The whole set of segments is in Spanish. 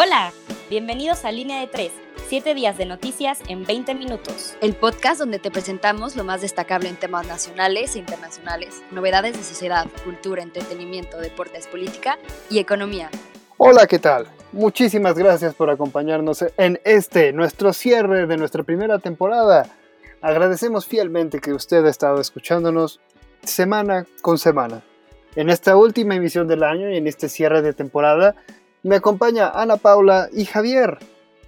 Hola, bienvenidos a Línea de 3, 7 días de noticias en 20 minutos. El podcast donde te presentamos lo más destacable en temas nacionales e internacionales, novedades de sociedad, cultura, entretenimiento, deportes, política y economía. Hola, ¿qué tal? Muchísimas gracias por acompañarnos en este, nuestro cierre de nuestra primera temporada. Agradecemos fielmente que usted ha estado escuchándonos semana con semana. En esta última emisión del año y en este cierre de temporada, me acompaña Ana Paula y Javier.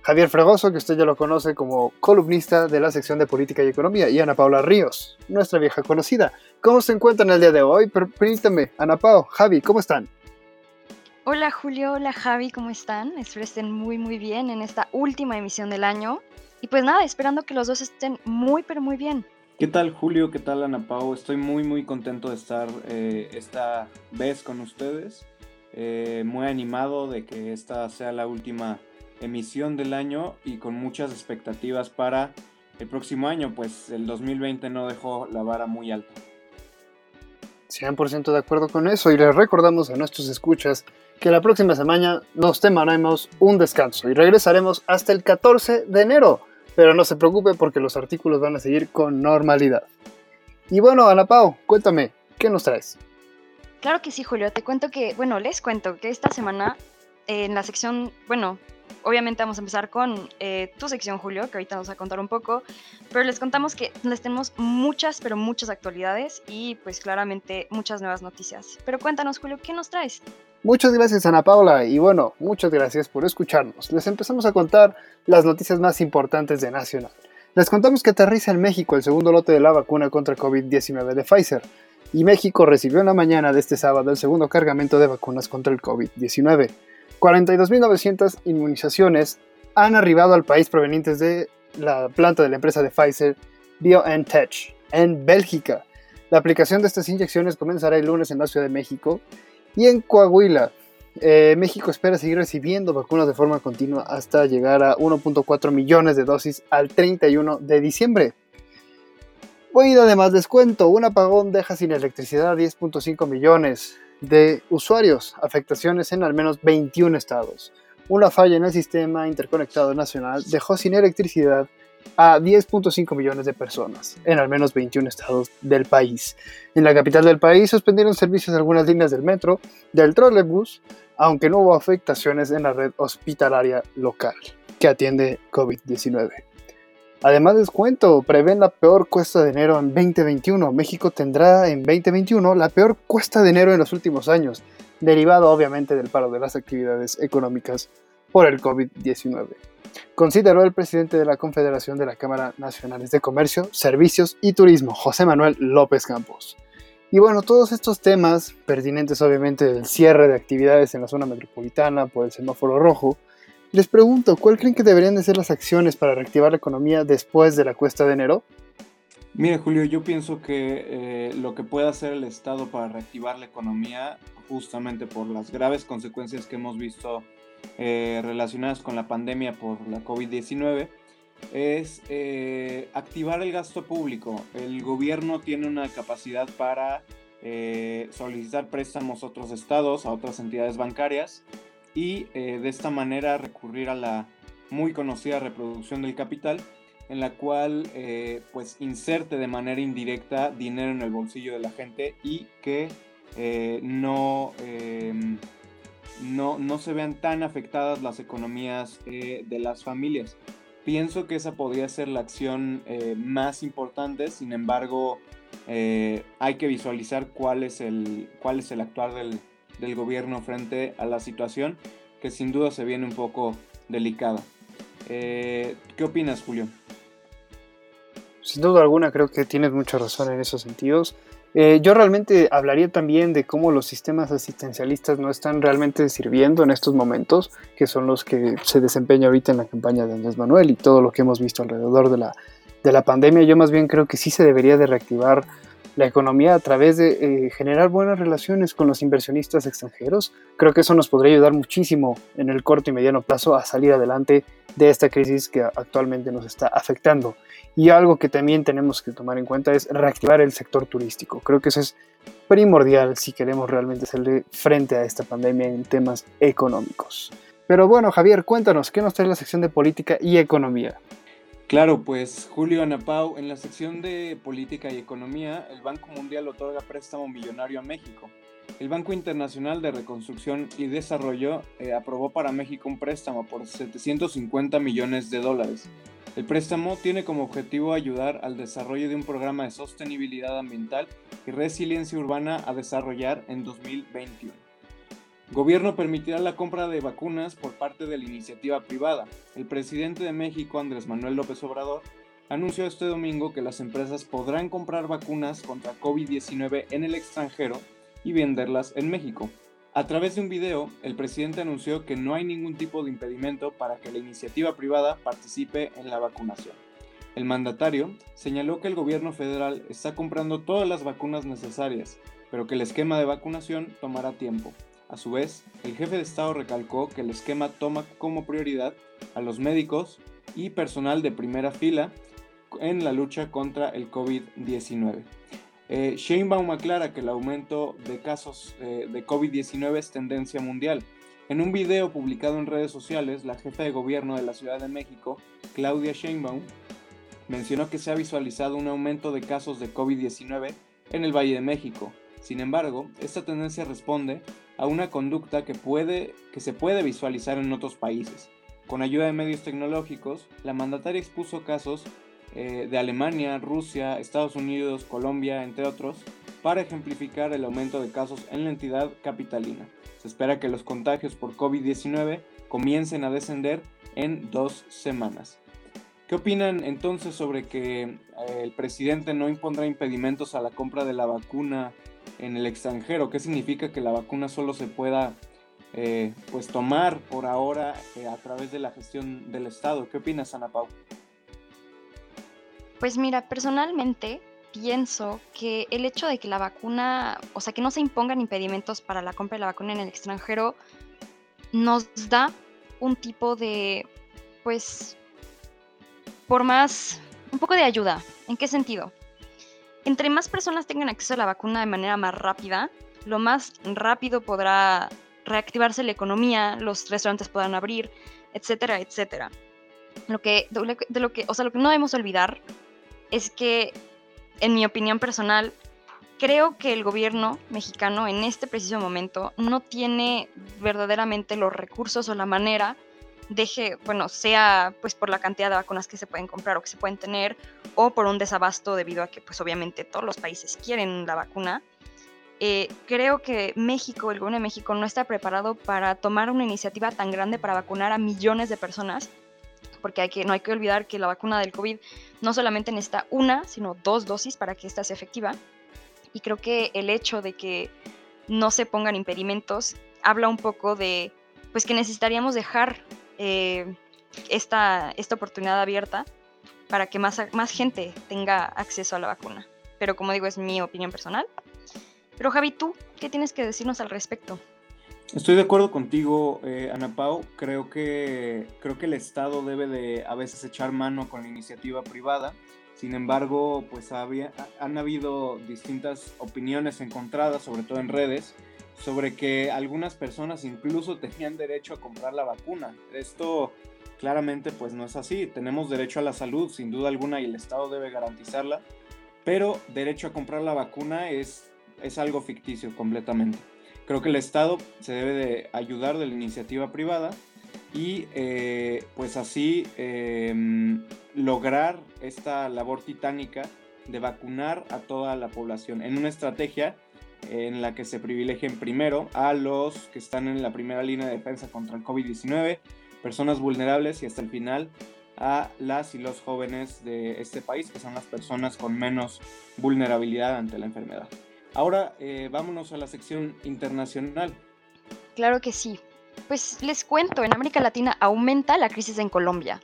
Javier Fregoso, que usted ya lo conoce como columnista de la sección de Política y Economía, y Ana Paula Ríos, nuestra vieja conocida. ¿Cómo se encuentran el día de hoy? Permítame, Ana Paula, Javi, ¿cómo están? Hola Julio, hola Javi, ¿cómo están? Espero estén muy muy bien en esta última emisión del año. Y pues nada, esperando que los dos estén muy pero muy bien. ¿Qué tal Julio? ¿Qué tal Ana Pau? Estoy muy muy contento de estar eh, esta vez con ustedes. Eh, muy animado de que esta sea la última emisión del año y con muchas expectativas para el próximo año, pues el 2020 no dejó la vara muy alta. 100% de acuerdo con eso y les recordamos a nuestros escuchas que la próxima semana nos tomaremos un descanso y regresaremos hasta el 14 de enero, pero no se preocupe porque los artículos van a seguir con normalidad. Y bueno, Ana Pau, cuéntame, ¿qué nos traes? Claro que sí, Julio. Te cuento que, bueno, les cuento que esta semana en la sección, bueno, obviamente vamos a empezar con eh, tu sección, Julio, que ahorita nos va a contar un poco, pero les contamos que les tenemos muchas, pero muchas actualidades y pues claramente muchas nuevas noticias. Pero cuéntanos, Julio, ¿qué nos traes? Muchas gracias, Ana Paula, y bueno, muchas gracias por escucharnos. Les empezamos a contar las noticias más importantes de Nacional. Les contamos que aterriza en México el segundo lote de la vacuna contra COVID-19 de Pfizer y México recibió en la mañana de este sábado el segundo cargamento de vacunas contra el COVID-19. 42.900 inmunizaciones han arribado al país provenientes de la planta de la empresa de Pfizer BioNTech en Bélgica. La aplicación de estas inyecciones comenzará el lunes en la Ciudad de México y en Coahuila. Eh, México espera seguir recibiendo vacunas de forma continua hasta llegar a 1.4 millones de dosis al 31 de diciembre. Hoy además les cuento, un apagón deja sin electricidad a 10.5 millones de usuarios, afectaciones en al menos 21 estados. Una falla en el sistema interconectado nacional dejó sin electricidad a 10.5 millones de personas en al menos 21 estados del país. En la capital del país suspendieron servicios de algunas líneas del metro, del trolebús, aunque no hubo afectaciones en la red hospitalaria local que atiende COVID-19. Además les cuento, prevén la peor cuesta de enero en 2021. México tendrá en 2021 la peor cuesta de enero en los últimos años, derivado obviamente del paro de las actividades económicas por el COVID-19. Consideró el presidente de la Confederación de la Cámara Nacionales de Comercio, Servicios y Turismo, José Manuel López Campos. Y bueno, todos estos temas, pertinentes obviamente del cierre de actividades en la zona metropolitana por el semáforo rojo, les pregunto, ¿cuál creen que deberían de ser las acciones para reactivar la economía después de la cuesta de enero? Mira, Julio, yo pienso que eh, lo que puede hacer el Estado para reactivar la economía, justamente por las graves consecuencias que hemos visto eh, relacionadas con la pandemia por la COVID-19, es eh, activar el gasto público. El gobierno tiene una capacidad para solicitar préstamos a otros estados, a otras entidades bancarias, y eh, de esta manera recurrir a la muy conocida reproducción del capital en la cual eh, pues inserte de manera indirecta dinero en el bolsillo de la gente y que eh, no, em, no, no, se vean tan afectadas las economías de las familias. Pienso que esa podría ser la acción más importante, sin embargo hay que visualizar cuál es el, cuál es el actuar del, del gobierno frente a la situación que sin duda se viene un poco delicada. Eh, ¿Qué opinas, Julio? Sin duda alguna creo que tienes mucha razón en esos sentidos. Eh, yo realmente hablaría también de cómo los sistemas asistencialistas no están realmente sirviendo en estos momentos, que son los que se desempeñan ahorita en la campaña de Andrés Manuel y todo lo que hemos visto alrededor de la, de la pandemia. Yo más bien creo que sí se debería de reactivar la economía a través de eh, generar buenas relaciones con los inversionistas extranjeros. Creo que eso nos podría ayudar muchísimo en el corto y mediano plazo a salir adelante de esta crisis que actualmente nos está afectando. Y algo que también tenemos que tomar en cuenta es reactivar el sector turístico. Creo que eso es primordial si queremos realmente hacerle frente a esta pandemia en temas económicos. Pero bueno, Javier, cuéntanos, ¿qué nos trae la sección de política y economía? Claro, pues Julio Anapau, en la sección de política y economía, el Banco Mundial otorga préstamo millonario a México. El Banco Internacional de Reconstrucción y Desarrollo eh, aprobó para México un préstamo por 750 millones de dólares. El préstamo tiene como objetivo ayudar al desarrollo de un programa de sostenibilidad ambiental y resiliencia urbana a desarrollar en 2021. Gobierno permitirá la compra de vacunas por parte de la iniciativa privada. El presidente de México, Andrés Manuel López Obrador, anunció este domingo que las empresas podrán comprar vacunas contra COVID-19 en el extranjero y venderlas en México. A través de un video, el presidente anunció que no hay ningún tipo de impedimento para que la iniciativa privada participe en la vacunación. El mandatario señaló que el gobierno federal está comprando todas las vacunas necesarias, pero que el esquema de vacunación tomará tiempo. A su vez, el jefe de Estado recalcó que el esquema toma como prioridad a los médicos y personal de primera fila en la lucha contra el COVID-19. Eh, Sheinbaum aclara que el aumento de casos eh, de COVID-19 es tendencia mundial. En un video publicado en redes sociales, la jefa de gobierno de la Ciudad de México, Claudia Sheinbaum, mencionó que se ha visualizado un aumento de casos de COVID-19 en el Valle de México. Sin embargo, esta tendencia responde a una conducta que, puede, que se puede visualizar en otros países. Con ayuda de medios tecnológicos, la mandataria expuso casos eh, de Alemania, Rusia, Estados Unidos, Colombia, entre otros, para ejemplificar el aumento de casos en la entidad capitalina. Se espera que los contagios por COVID-19 comiencen a descender en dos semanas. ¿Qué opinan entonces sobre que eh, el presidente no impondrá impedimentos a la compra de la vacuna en el extranjero? ¿Qué significa que la vacuna solo se pueda eh, pues tomar por ahora a través de la gestión del Estado? ¿Qué opinas, Ana Pau? Pues mira, personalmente pienso que el hecho de que la vacuna, o sea, que no se impongan impedimentos para la compra de la vacuna en el extranjero, nos da un tipo de, pues, por más, un poco de ayuda. ¿En qué sentido? Entre más personas tengan acceso a la vacuna de manera más rápida, lo más rápido podrá reactivarse la economía, los restaurantes podrán abrir, etcétera, etcétera. Lo que, de lo que, o sea, lo que no debemos olvidar es que, en mi opinión personal, creo que el gobierno mexicano en este preciso momento no tiene verdaderamente los recursos o la manera deje, bueno, sea pues por la cantidad de vacunas que se pueden comprar o que se pueden tener, o por un desabasto debido a que pues obviamente todos los países quieren la vacuna. Eh, creo que México, el gobierno de México no está preparado para tomar una iniciativa tan grande para vacunar a millones de personas porque hay que, no hay que olvidar que la vacuna del COVID no solamente necesita una, sino dos dosis para que esta sea efectiva. Y creo que el hecho de que no se pongan impedimentos habla un poco de pues que necesitaríamos dejar eh, esta, esta oportunidad abierta para que más, más gente tenga acceso a la vacuna. Pero como digo, es mi opinión personal. Pero Javi, ¿tú qué tienes que decirnos al respecto? Estoy de acuerdo contigo, eh, Ana Pau. Creo que, creo que el Estado debe de a veces echar mano con la iniciativa privada. Sin embargo, pues había, han habido distintas opiniones encontradas, sobre todo en redes, sobre que algunas personas incluso tenían derecho a comprar la vacuna. Esto claramente pues no es así. Tenemos derecho a la salud, sin duda alguna, y el Estado debe garantizarla, pero derecho a comprar la vacuna es, es algo ficticio completamente. Creo que el Estado se debe de ayudar de la iniciativa privada y eh, pues así em, lograr esta labor titánica de vacunar a toda la población en una estrategia en la que se privilegien primero a los que están en la primera línea de defensa contra el COVID-19, personas vulnerables y hasta el final a las y los jóvenes de este país, que son las personas con menos vulnerabilidad ante la enfermedad. Ahora eh, vámonos a la sección internacional. Claro que sí. Pues les cuento, en América Latina aumenta la crisis en Colombia.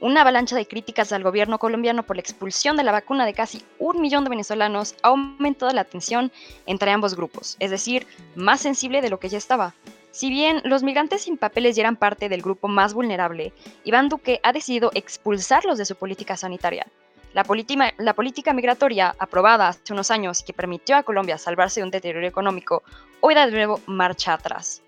Una avalancha de críticas al gobierno colombiano por la expulsión de la vacuna de casi un millón de venezolanos ha aumentado la tensión entre ambos grupos, es decir, más sensible de lo que ya estaba. Si bien los migrantes sin papeles ya eran parte del grupo más vulnerable, Iván Duque ha decidido expulsarlos de su política sanitaria. La, política migratoria aprobada hace unos años y que permitió a Colombia salvarse de un deterioro económico, hoy da de nuevo marcha atrás.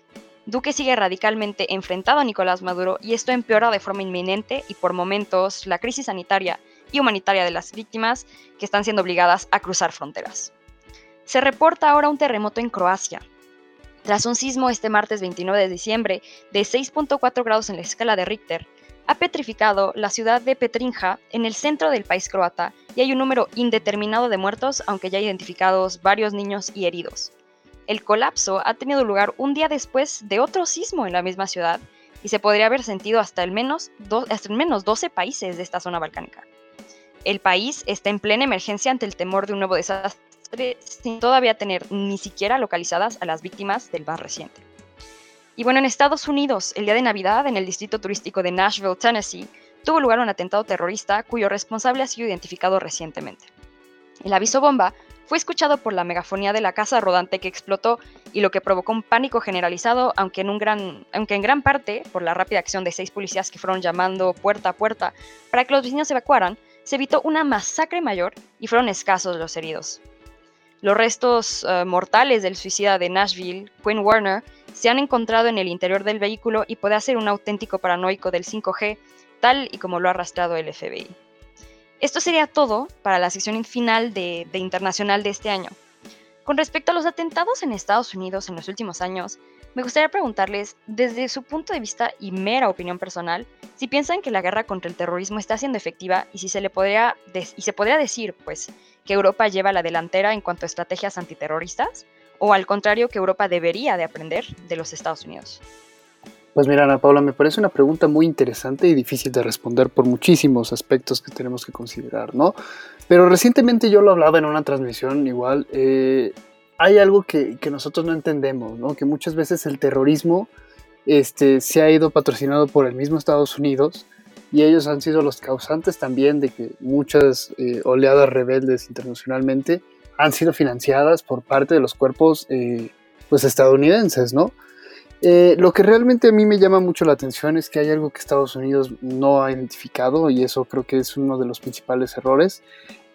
Duque sigue radicalmente enfrentado a Nicolás Maduro y esto empeora de forma inminente y por momentos la crisis sanitaria y humanitaria de las víctimas que están siendo obligadas a cruzar fronteras. Se reporta ahora un terremoto en Croacia. Tras un sismo este martes 29 de diciembre de 6.4 grados en la escala de Richter, ha petrificado la ciudad de Petrinja en el centro del país croata y hay un número indeterminado de muertos, aunque ya identificados varios niños y heridos. El colapso ha tenido lugar un día después de otro sismo en la misma ciudad y se podría haber sentido hasta al menos, menos 12 países de esta zona balcánica. El país está en plena emergencia ante el temor de un nuevo desastre sin todavía tener ni siquiera localizadas a las víctimas del más reciente. Y bueno, en Estados Unidos, el día de Navidad, en el distrito turístico de Nashville, Tennessee, tuvo lugar un atentado terrorista cuyo responsable ha sido identificado recientemente. El aviso bomba fue escuchado por la megafonía de la casa rodante que explotó y lo que provocó un pánico generalizado, aunque en, gran, parte por la rápida acción de seis policías que fueron llamando puerta a puerta para que los vecinos evacuaran, se evitó una masacre mayor y fueron escasos los heridos. Los restos eh, mortales del suicida de Nashville, Quinn Warner, se han encontrado en el interior del vehículo y puede ser un auténtico paranoico del 5G, tal y como lo ha arrastrado el FBI. Esto sería todo para la sección final de, Internacional de este año. Con respecto a los atentados en Estados Unidos en los últimos años, me gustaría preguntarles, desde su punto de vista y mera opinión personal, si piensan que la guerra contra el terrorismo está siendo efectiva y si se le podría y se podría decir, pues, que Europa lleva la delantera en cuanto a estrategias antiterroristas, o al contrario que Europa debería de aprender de los Estados Unidos. Pues mira, Ana Paula, me parece una pregunta muy interesante y difícil de responder por muchísimos aspectos que tenemos que considerar, ¿no? Pero recientemente yo lo hablaba en una transmisión igual, eh, hay algo que, nosotros no entendemos, ¿no? Que muchas veces el terrorismo este, se ha ido patrocinado por el mismo Estados Unidos y ellos han sido los causantes también de que muchas eh, oleadas rebeldes internacionalmente han sido financiadas por parte de los cuerpos eh, pues estadounidenses, ¿no? Eh, lo que realmente a mí me llama mucho la atención es que hay algo que Estados Unidos no ha identificado y eso creo que es uno de los principales errores,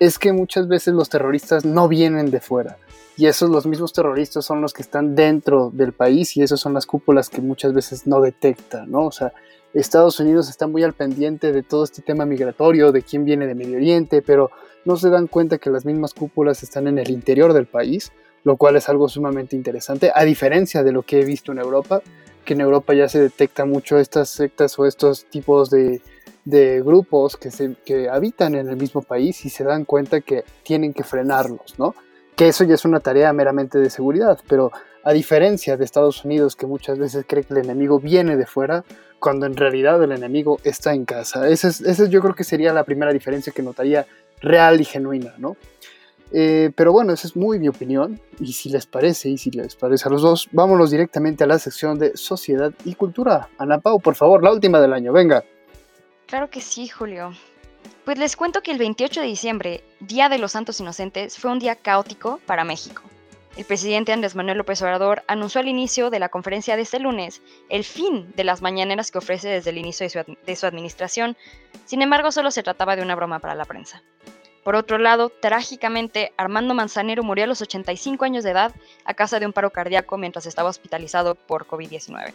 es que muchas veces los terroristas no vienen de fuera y esos los mismos terroristas son los que están dentro del país y esas son las cúpulas que muchas veces no detectan, ¿no? O sea, Estados Unidos está muy al pendiente de todo este tema migratorio, de quién viene de Medio Oriente, pero no se dan cuenta que las mismas cúpulas están en el interior del país lo cual es algo sumamente interesante, a diferencia de lo que he visto en Europa, que en Europa ya se detecta mucho estas sectas o estos tipos de, grupos que, se, que habitan en el mismo país y se dan cuenta que tienen que frenarlos, ¿no? Que eso ya es una tarea meramente de seguridad, pero a diferencia de Estados Unidos, que muchas veces cree que el enemigo viene de fuera, cuando en realidad el enemigo está en casa. Esa, es, yo creo que sería la primera diferencia que notaría real y genuina, ¿no? Eh, pero bueno, esa es muy mi opinión. Y si les parece, y si les parece a los dos, vámonos directamente a la sección de Sociedad y Cultura. Ana Pau, por favor, la última del año, venga. Claro que sí, Julio. Pues les cuento que el 28 de diciembre, Día de los Santos Inocentes, fue un día caótico para México. El presidente Andrés Manuel López Obrador anunció al inicio de la conferencia de este lunes el fin de las mañaneras que ofrece desde el inicio de su, de su administración. Sin embargo, solo se trataba de una broma para la prensa. Por otro lado, trágicamente, Armando Manzanero murió a los 85 años de edad a causa de un paro cardíaco mientras estaba hospitalizado por COVID-19.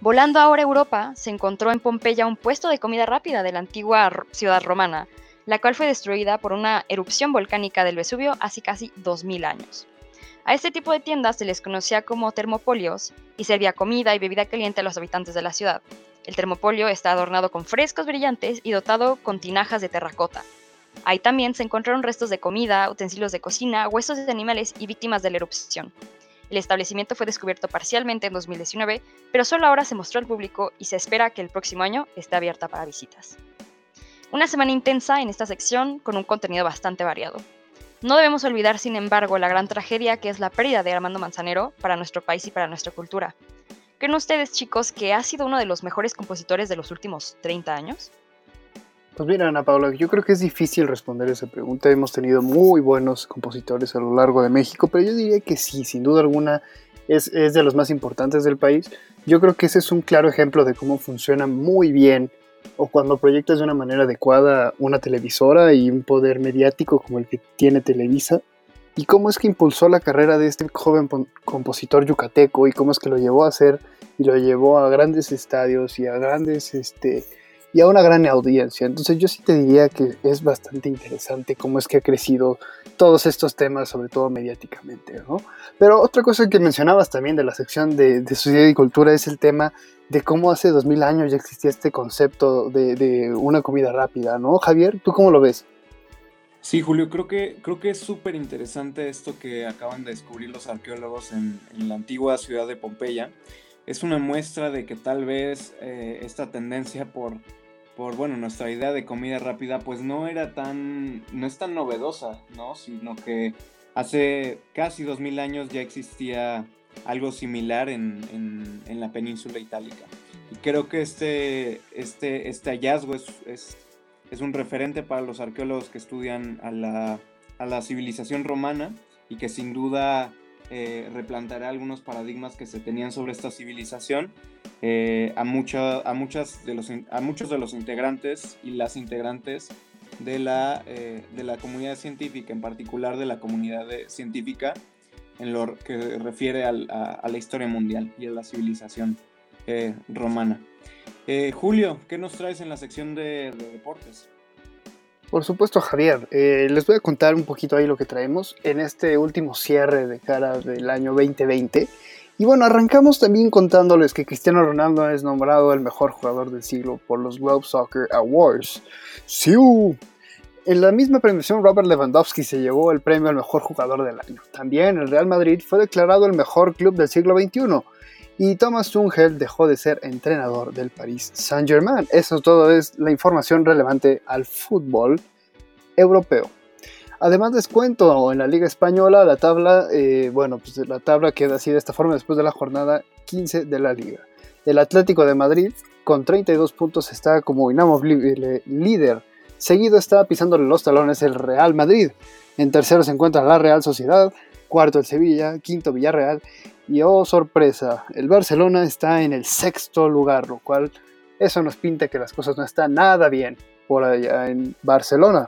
Volando ahora a Europa, se encontró en Pompeya un puesto de comida rápida de la antigua ciudad romana, la cual fue destruida por una erupción volcánica del Vesubio hace casi 2000 años. A este tipo de tiendas se les conocía como termopolios y servía comida y bebida caliente a los habitantes de la ciudad. El termopolio está adornado con frescos brillantes y dotado con tinajas de terracota, Ahí también se encontraron restos de comida, utensilios de cocina, huesos de animales y víctimas de la erupción. El establecimiento fue descubierto parcialmente en 2019, pero solo ahora se mostró al público y se espera que el próximo año esté abierta para visitas. Una semana intensa en esta sección con un contenido bastante variado. No debemos olvidar, sin embargo, la gran tragedia que es la pérdida de Armando Manzanero para nuestro país y para nuestra cultura. ¿Creen ustedes, chicos, que ha sido uno de los mejores compositores de los últimos 30 años? Pues mira, Ana Paula, yo creo que es difícil responder esa pregunta. Hemos tenido muy buenos compositores a lo largo de México, pero yo diría que sí, sin duda alguna, es, es de los más importantes del país. Yo creo que ese es un claro ejemplo de cómo funciona muy bien o cuando proyectas de una manera adecuada una televisora y un poder mediático como el que tiene Televisa. y cómo es que impulsó la carrera de este joven compositor yucateco y cómo es que lo llevó a hacer y lo llevó a grandes estadios y a grandes este y a una gran audiencia. Entonces yo sí te diría que es bastante interesante cómo es que ha crecido todos estos temas, sobre todo mediáticamente, ¿no? Pero otra cosa que mencionabas también de la sección de, de sociedad y cultura es el tema de cómo hace 2000 años ya existía este concepto de, de una comida rápida, ¿no? Javier, ¿tú cómo lo ves? Sí, Julio, creo que, creo que es súper interesante esto que acaban de descubrir los arqueólogos en, la antigua ciudad de Pompeya. Es una muestra de que tal vez eh, esta tendencia por, por, bueno, nuestra idea de comida rápida, pues no era tan, no es tan novedosa, ¿no? Sino que hace casi 2000 años ya existía algo similar en, en, la península itálica. Y creo que este, este, este hallazgo es, es es un referente para los arqueólogos que estudian a la, a la civilización romana y que sin duda eh, replantará algunos paradigmas que se tenían sobre esta civilización eh, a, a, muchas de los, a muchos de los integrantes y las integrantes de la, eh, de la comunidad científica, en particular de la comunidad científica en lo que refiere a, a, la historia mundial y a la civilización romana. Eh, Julio, ¿qué nos traes en la sección de, deportes? Por supuesto, Javier. Eh, les voy a contar un poquito ahí lo que traemos en este último cierre de cara del año 2020. Y bueno, arrancamos también contándoles que Cristiano Ronaldo es nombrado el mejor jugador del siglo por los Globe Soccer Awards. ¡Siu! En la misma premiación, Robert Lewandowski se llevó el premio al mejor jugador del año. También el Real Madrid fue declarado el mejor club del siglo XXI y Thomas Tuchel dejó de ser entrenador del Paris Saint-Germain. Eso todo es la información relevante al fútbol europeo. Además les cuento, en la Liga Española la tabla, eh, bueno, pues la tabla queda así de esta forma después de la jornada 15 de la Liga. El Atlético de Madrid con 32 puntos está como inamovible líder. Seguido está pisándole los talones el Real Madrid. En tercero se encuentra la Real Sociedad, cuarto el Sevilla, quinto Villarreal y oh sorpresa, el Barcelona está en el sexto lugar, lo cual eso nos pinta que las cosas no están nada bien por allá en Barcelona.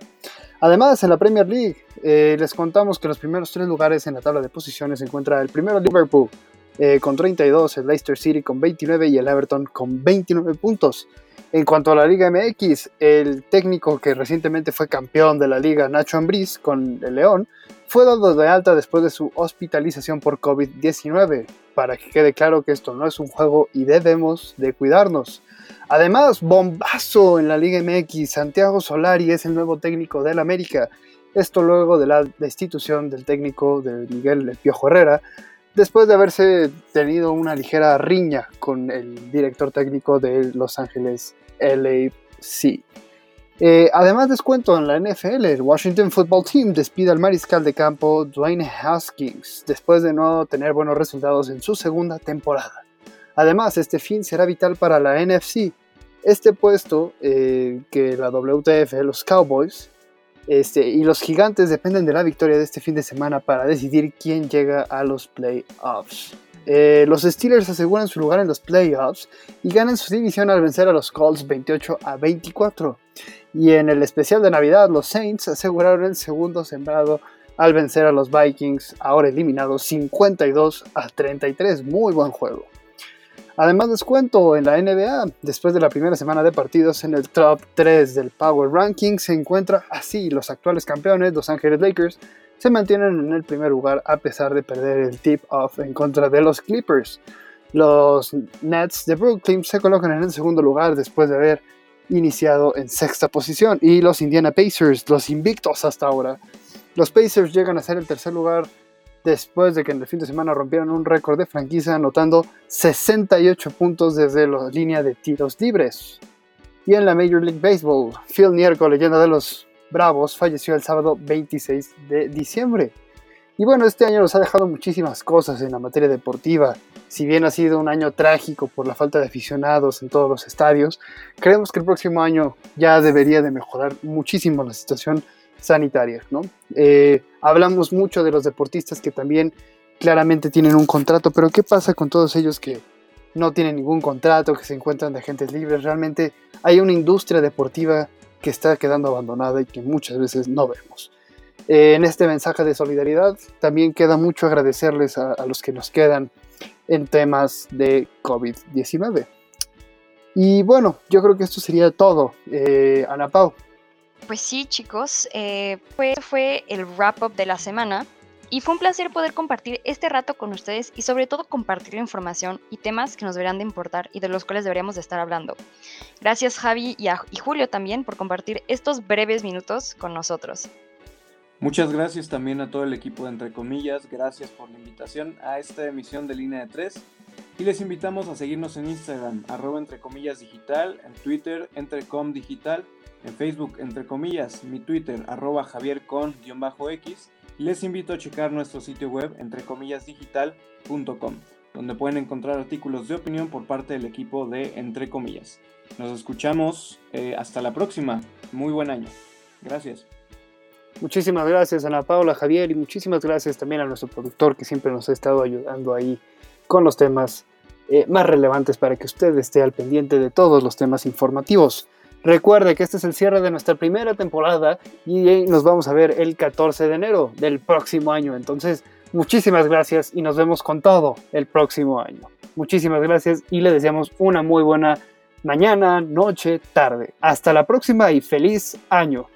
Además, en la Premier League eh, les contamos que los primeros tres lugares en la tabla de posiciones se encuentra el primero Liverpool eh, con 32, el Leicester City con 29 y el Everton con 29 puntos. En cuanto a la Liga MX, el técnico que recientemente fue campeón de la liga, Nacho Ambriz, con el León, fue dado de alta después de su hospitalización por COVID-19, para que quede claro que esto no es un juego y debemos de cuidarnos. Además, bombazo en la Liga MX, Santiago Solari es el nuevo técnico del América. Esto luego de la destitución del técnico de Miguel El Piojo Herrera, después de haberse tenido una ligera riña con el director técnico de Los Ángeles LAC. Eh, además, descuento en la NFL, el Washington Football Team despide al mariscal de campo Dwayne Haskins después de no tener buenos resultados en su segunda temporada. Además, este fin será vital para la NFC. Este puesto eh, que la WTF, los Cowboys este, y los Gigantes dependen de la victoria de este fin de semana para decidir quién llega a los playoffs. Eh, los Steelers aseguran su lugar en los playoffs y ganan su división al vencer a los Colts 28 a 24. Y en el especial de Navidad, los Saints aseguraron el segundo sembrado al vencer a los Vikings, ahora eliminados 52 a 33. Muy buen juego. Además les cuento, en la NBA, después de la primera semana de partidos en el top 3 del Power Ranking, se encuentra así los actuales campeones, Los Ángeles Lakers, se mantienen en el primer lugar a pesar de perder el tip-off en contra de los Clippers. Los Nets de Brooklyn se colocan en el segundo lugar después de haber iniciado en sexta posición. Y los Indiana Pacers, los invictos hasta ahora. Los Pacers llegan a ser el tercer lugar después de que en el fin de semana rompieron un récord de franquicia anotando 68 puntos desde la línea de tiros libres. Y en la Major League Baseball, Phil Nierko, leyenda de los Bravos, falleció el sábado 26 de diciembre. Y bueno, este año nos ha dejado muchísimas cosas en la materia deportiva. Si bien ha sido un año trágico por la falta de aficionados en todos los estadios, creemos que el próximo año ya debería de mejorar muchísimo la situación sanitaria. ¿no? Eh, hablamos mucho de los deportistas que también claramente tienen un contrato, pero ¿qué pasa con todos ellos que no tienen ningún contrato, que se encuentran de agentes libres? Realmente hay una industria deportiva que está quedando abandonada y que muchas veces no vemos. Eh, en este mensaje de solidaridad. También queda mucho agradecerles a, los que nos quedan en temas de COVID-19. Y bueno, yo creo que esto sería todo. Eh, Ana Pau. Pues sí, chicos, eh, fue, fue el wrap-up de la semana. Y fue un placer poder compartir este rato con ustedes y sobre todo compartir información y temas que nos deberían de importar y de los cuales deberíamos de estar hablando. Gracias Javi y, y Julio también por compartir estos breves minutos con nosotros. Muchas gracias también a todo el equipo de Entre Comillas, gracias por la invitación a esta emisión de Línea de Tres y les invitamos a seguirnos en Instagram, arroba Entre Comillas Digital, en Twitter, Entrecom Digital, en Facebook, Entre Comillas, mi Twitter, arroba Javier Con-X les invito a checar nuestro sitio web entrecomillasdigital.com, donde pueden encontrar artículos de opinión por parte del equipo de Entre Comillas. Nos escuchamos eh, hasta la próxima. Muy buen año. Gracias. Muchísimas gracias Ana Paula, Javier y muchísimas gracias también a nuestro productor que siempre nos ha estado ayudando ahí con los temas eh, más relevantes para que usted esté al pendiente de todos los temas informativos. Recuerde que este es el cierre de nuestra primera temporada y nos vamos a ver el 14 de enero del próximo año. Entonces, muchísimas gracias y nos vemos con todo el próximo año. Muchísimas gracias y le deseamos una muy buena mañana, noche, tarde. Hasta la próxima y feliz año.